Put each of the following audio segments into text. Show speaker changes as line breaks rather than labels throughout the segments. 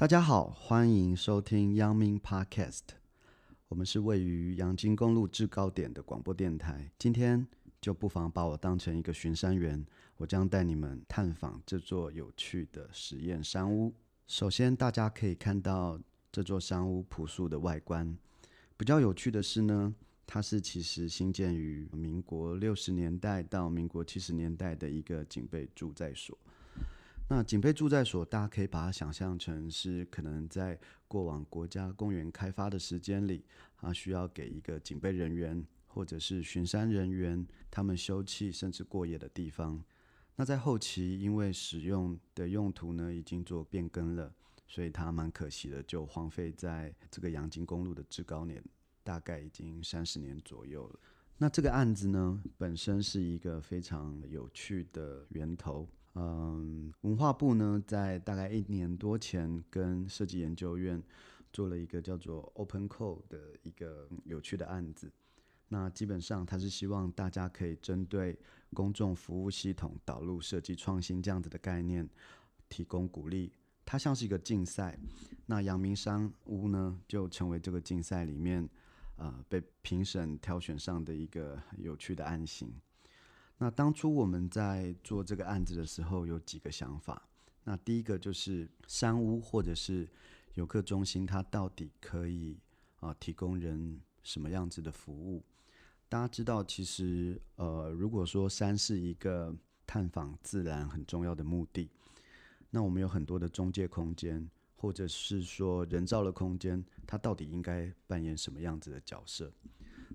大家好，欢迎收听阳明 Podcast。我们是位于阳金公路制高点的广播电台。今天就不妨把我当成一个巡山员，我将带你们探访这座有趣的实验山屋。首先，大家可以看到这座山屋朴素的外观。比较有趣的是呢，它是其实兴建于民国六十年代到民国七十年代的一个警备驻在所。那警备住在所，大家可以把它想象成是可能在过往国家公园开发的时间里，啊，需要给一个警备人员或者是巡山人员他们休憩甚至过夜的地方。那在后期，因为使用的用途呢已经做变更了，所以它蛮可惜的，就荒废在这个阳金公路的制高点，大概已经三十年左右了。那这个案子呢，本身是一个非常有趣的源头。嗯，文化部呢，在大概一年多前，跟设计研究院做了一个叫做 Open Code 的一个有趣的案子。那基本上，他是希望大家可以针对公众服务系统导入设计创新这样子的概念，提供鼓励。它像是一个竞赛。那阳明山屋呢，就成为这个竞赛里面，呃，被评审挑选上的一个有趣的案型。那当初我们在做这个案子的时候，有几个想法。那第一个就是山屋或者是游客中心，它到底可以啊提供人什么样子的服务？大家知道，其实呃，如果说山是一个探访自然很重要的目的，那我们有很多的中介空间，或者是说人造的空间，它到底应该扮演什么样子的角色？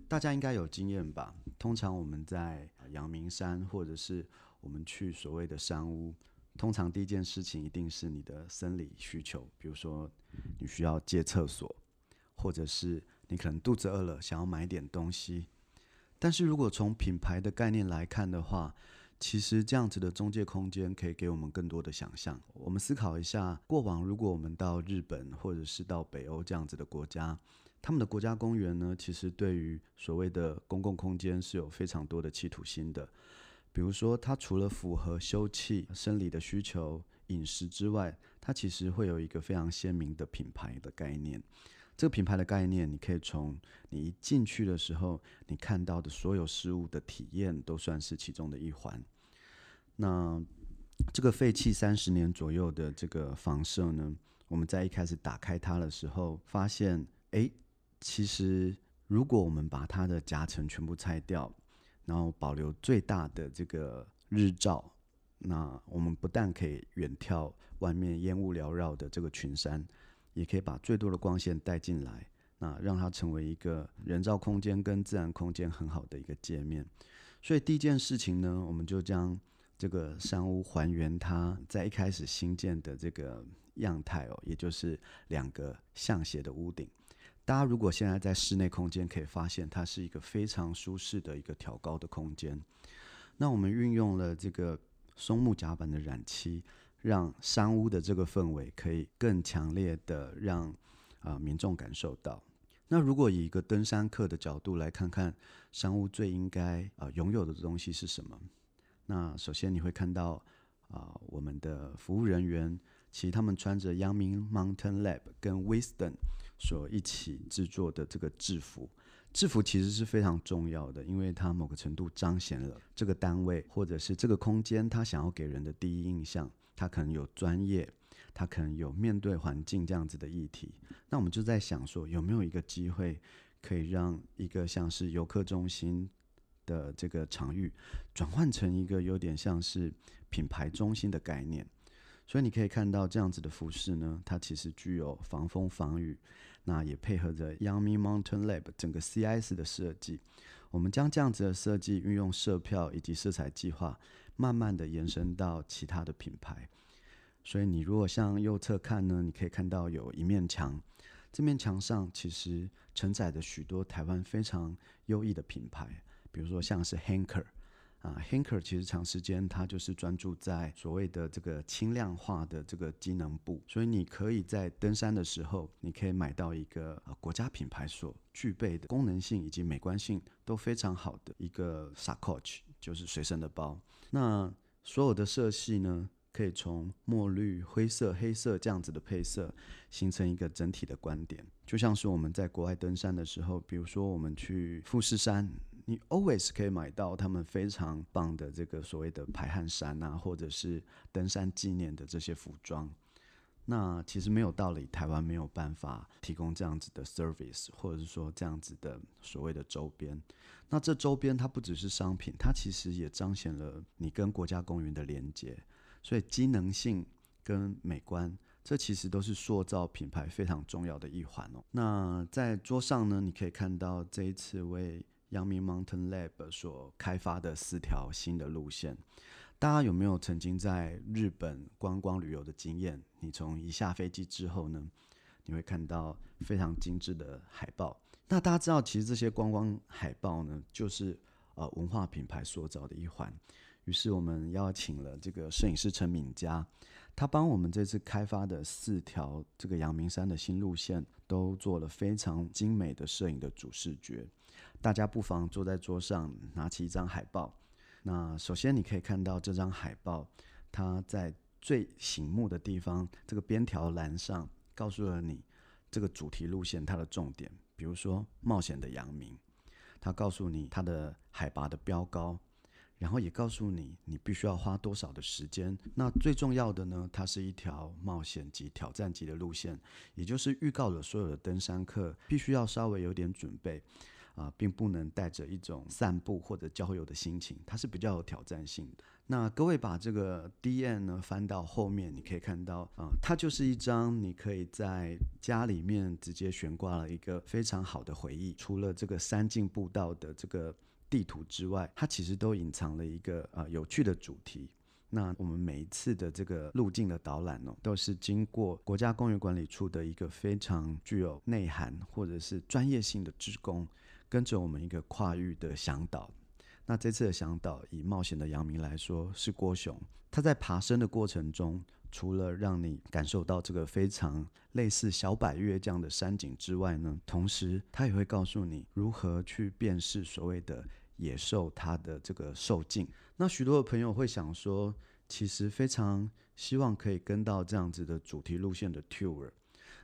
大家应该有经验吧？通常我们在阳明山，或者是我们去所谓的山屋，通常第一件事情一定是你的生理需求，比如说你需要借厕所，或者是你可能肚子饿了，想要买点东西。但是如果从品牌的概念来看的话，其实这样子的中介空间可以给我们更多的想象。我们思考一下，过往如果我们到日本，或者是到北欧这样子的国家。他们的国家公园呢，其实对于所谓的公共空间是有非常多的企图心的。比如说，它除了符合休憩、生理的需求、饮食之外，它其实会有一个非常鲜明的品牌的概念。这个品牌的概念，你可以从你一进去的时候，你看到的所有事物的体验，都算是其中的一环。那这个废弃三十年左右的这个房舍呢，我们在一开始打开它的时候，发现，哎。其实，如果我们把它的夹层全部拆掉，然后保留最大的这个日照，那我们不但可以远眺外面烟雾缭绕的这个群山，也可以把最多的光线带进来，那让它成为一个人造空间跟自然空间很好的一个界面。所以第一件事情呢，我们就将这个山屋还原它在一开始新建的这个样态哦，也就是两个向斜的屋顶。大家如果现在在室内空间，可以发现它是一个非常舒适的一个挑高的空间。那我们运用了这个松木甲板的染漆，让山屋的这个氛围可以更强烈的让啊、民众感受到。那如果以一个登山客的角度来看看山屋最应该啊、拥有的东西是什么？那首先你会看到啊、我们的服务人员。其实他们穿着阳明 Mountain Lab 跟 Wisdom 所一起制作的这个制服，制服其实是非常重要的，因为它某个程度彰显了这个单位或者是这个空间它想要给人的第一印象。它可能有专业，它可能有面对环境这样子的议题。那我们就在想说，有没有一个机会可以让一个像是游客中心的这个场域，转换成一个有点像是品牌中心的概念？所以你可以看到这样子的服饰呢，它其实具有防风防雨，那也配合着 Yummy Mountain Lab 整个 CIS 的设计。我们将这样子的设计运用色票以及色彩计划，慢慢的延伸到其他的品牌。所以你如果向右侧看呢，你可以看到有一面墙，这面墙上其实承载着许多台湾非常优异的品牌，比如说像是 Hanker。啊，Hinker 其实长时间它就是专注在所谓的这个轻量化的这个机能布，所以你可以在登山的时候，你可以买到一个国家品牌所具备的功能性以及美观性都非常好的一个 s a c o c h 就是随身的包。那所有的色系呢，可以从墨绿、灰色、黑色这样子的配色，形成一个整体的观点。就像是我们在国外登山的时候，比如说我们去富士山，你 always 可以买到他们非常棒的这个所谓的排汗衫啊，或者是登山纪念的这些服装。那其实没有道理，台湾没有办法提供这样子的 service，或者是说这样子的所谓的周边。那这周边它不只是商品，它其实也彰显了你跟国家公园的连接。所以机能性跟美观，这其实都是塑造品牌非常重要的一环哦。那在桌上呢，你可以看到这一次为阳明 Mountain Lab 所开发的四条新的路线。大家有没有曾经在日本观光旅游的经验？你从一下飞机之后呢，你会看到非常精致的海报。那大家知道，其实这些观光海报呢，就是呃文化品牌塑造的一环。于是我们邀请了这个摄影师陈敏佳，他帮我们这次开发的四条这个阳明山的新路线，都做了非常精美的摄影的主视觉。大家不妨坐在桌上，拿起一张海报。那首先你可以看到这张海报，它在最醒目的地方，这个边条栏上告诉了你这个主题路线它的重点，比如说冒险的阳明，它告诉你它的海拔的标高，然后也告诉你你必须要花多少的时间。那最重要的呢，它是一条冒险级、挑战级的路线，也就是预告了所有的登山客必须要稍微有点准备。啊，并不能带着一种散步或者郊游的心情，它是比较有挑战性的。那各位把这个 D N 呢翻到后面，你可以看到啊，它就是一张你可以在家里面直接悬挂了一个非常好的回忆。除了这个三进步道的这个地图之外，它其实都隐藏了一个啊有趣的主题。那我们每一次的这个路径的导览哦，都是经过国家公园管理处的一个非常具有内涵或者是专业性的职工。跟着我们一个跨域的向导，那这次的向导以冒险的杨明来说是郭雄，他在爬升的过程中，除了让你感受到这个非常类似小百岳这样的山景之外呢，同时他也会告诉你如何去辨识所谓的野兽它的这个兽径。那许多的朋友会想说，其实非常希望可以跟到这样子的主题路线的 tour，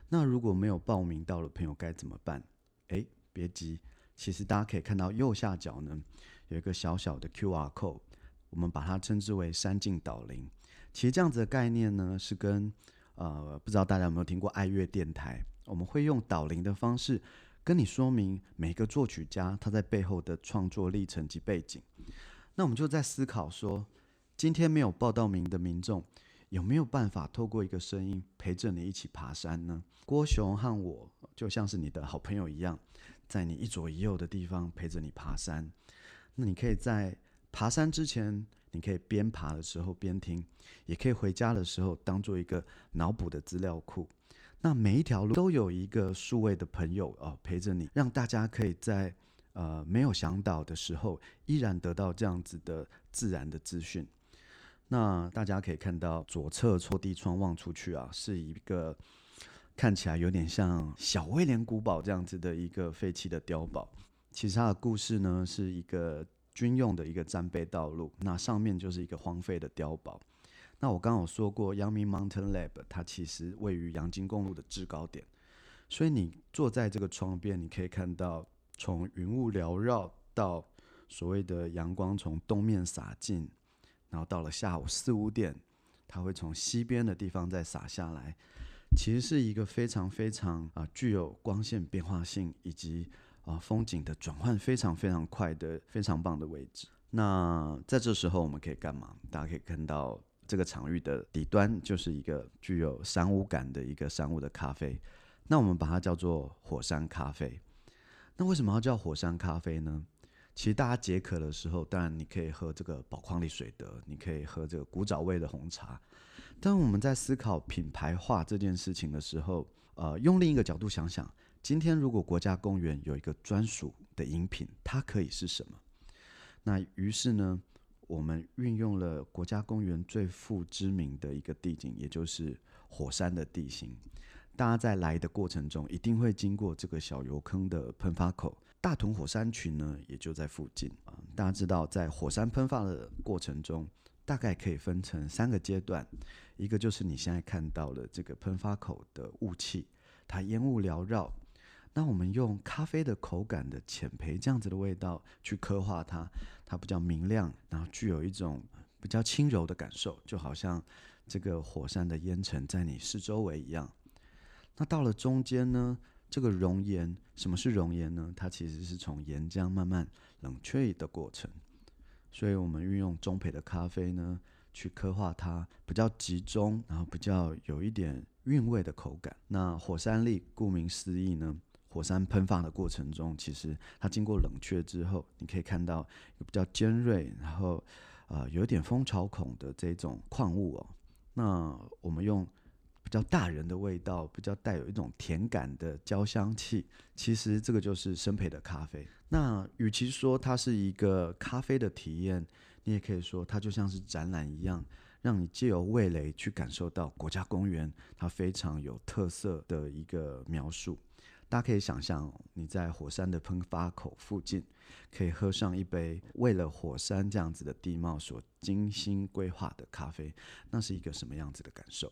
那如果没有报名到的朋友该怎么办？诶，别急。其实大家可以看到右下角呢，有一个小小的 QR code，我们把它称之为山径导聆。其实这样子的概念呢，是跟呃不知道大家有没有听过爱乐电台，我们会用导聆的方式跟你说明每个作曲家他在背后的创作历程及背景。那我们就在思考说，今天没有报到名的民众有没有办法透过一个声音陪着你一起爬山呢？郭雄和我就像是你的好朋友一样。在你一左一右的地方陪着你爬山，那你可以在爬山之前，你可以边爬的时候边听，也可以回家的时候当做一个脑补的资料库。那每一条路都有一个数位的朋友哦陪着你，让大家可以在呃没有向导的时候，依然得到这样子的自然的资讯。那大家可以看到左侧落地窗望出去啊，是一个。看起来有点像小威廉古堡这样子的一个废弃的碉堡，其实它的故事呢是一个军用的一个战备道路，那上面就是一个荒废的碉堡。那我刚刚有说过，阳明 Mountain Lab 它其实位于阳金公路的制高点，所以你坐在这个窗边，你可以看到从云雾缭绕到所谓的阳光从东面洒进，然后到了下午四五点，它会从西边的地方再洒下来。其实是一个非常非常啊具有光线变化性以及啊风景的转换非常非常快的非常棒的位置。那在这时候我们可以干嘛？大家可以看到这个场域的底端就是一个具有山屋感的一个山屋的咖啡。那我们把它叫做火山咖啡。那为什么要叫火山咖啡呢？其实大家解渴的时候，当然你可以喝这个宝矿力水的，你可以喝这个古早味的红茶。当我们在思考品牌化这件事情的时候，呃，用另一个角度想想，今天如果国家公园有一个专属的饮品，它可以是什么？那于是呢，我们运用了国家公园最负知名的一个地景，也就是火山的地形。大家在来的过程中，一定会经过这个小油坑的喷发口，大屯火山群呢也就在附近啊。大家知道，在火山喷发的过程中，大概可以分成三个阶段，一个就是你现在看到的这个喷发口的雾气，它烟雾缭绕。那我们用咖啡的口感的浅焙这样子的味道去刻画它，它比较明亮，然后具有一种比较轻柔的感受，就好像这个火山的烟尘在你四周围一样。那到了中间呢，这个熔岩，什么是熔岩呢？它其实是从岩浆慢慢冷却的过程。所以我们运用中培的咖啡呢，去刻画它比较集中，然后比较有一点韵味的口感。那火山粒，顾名思义呢。火山喷发的过程中，其实它经过冷却之后，你可以看到比较尖锐，然后呃有点蜂巢孔的这种矿物哦。那我们用较大人的味道，比较带有一种甜感的焦香气，其实这个就是生培的咖啡。那与其说它是一个咖啡的体验，你也可以说它就像是展览一样，让你借由味蕾去感受到国家公园它非常有特色的一个描述。大家可以想象，你在火山的喷发口附近，可以喝上一杯为了火山这样子的地貌所精心规划的咖啡，那是一个什么样子的感受？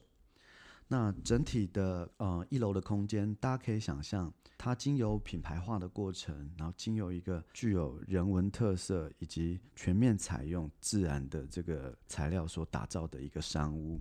那整体的呃一楼的空间，大家可以想象，它经由品牌化的过程，然后经由一个具有人文特色以及全面采用自然的这个材料所打造的一个山屋。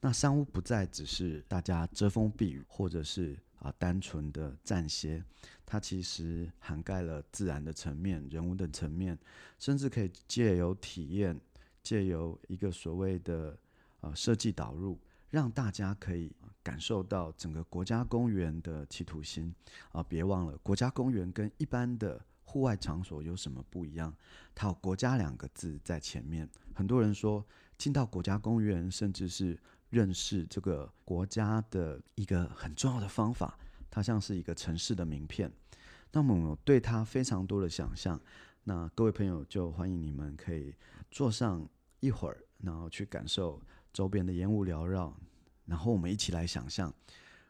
那山屋不再只是大家遮风避雨，或者是。啊，单纯的暂歇，它其实涵盖了自然的层面、人文的层面，甚至可以借由体验，借由一个所谓的呃设计导入，让大家可以感受到整个国家公园的企图心。啊，别忘了，国家公园跟一般的户外场所有什么不一样？它有“国家”两个字在前面。很多人说，进到国家公园，甚至是认识这个国家的一个很重要的方法，它像是一个城市的名片。那么我对它非常多的想象。那各位朋友就欢迎你们可以坐上一会儿，然后去感受周边的烟雾缭绕，然后我们一起来想象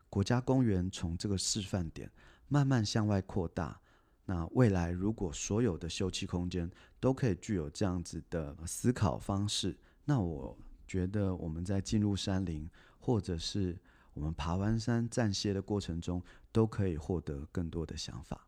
国家公园从这个示范点慢慢向外扩大。那未来如果所有的休憩空间都可以具有这样子的思考方式，那我。觉得我们在进入山林，或者是我们爬完山暂歇的过程中，都可以获得更多的想法。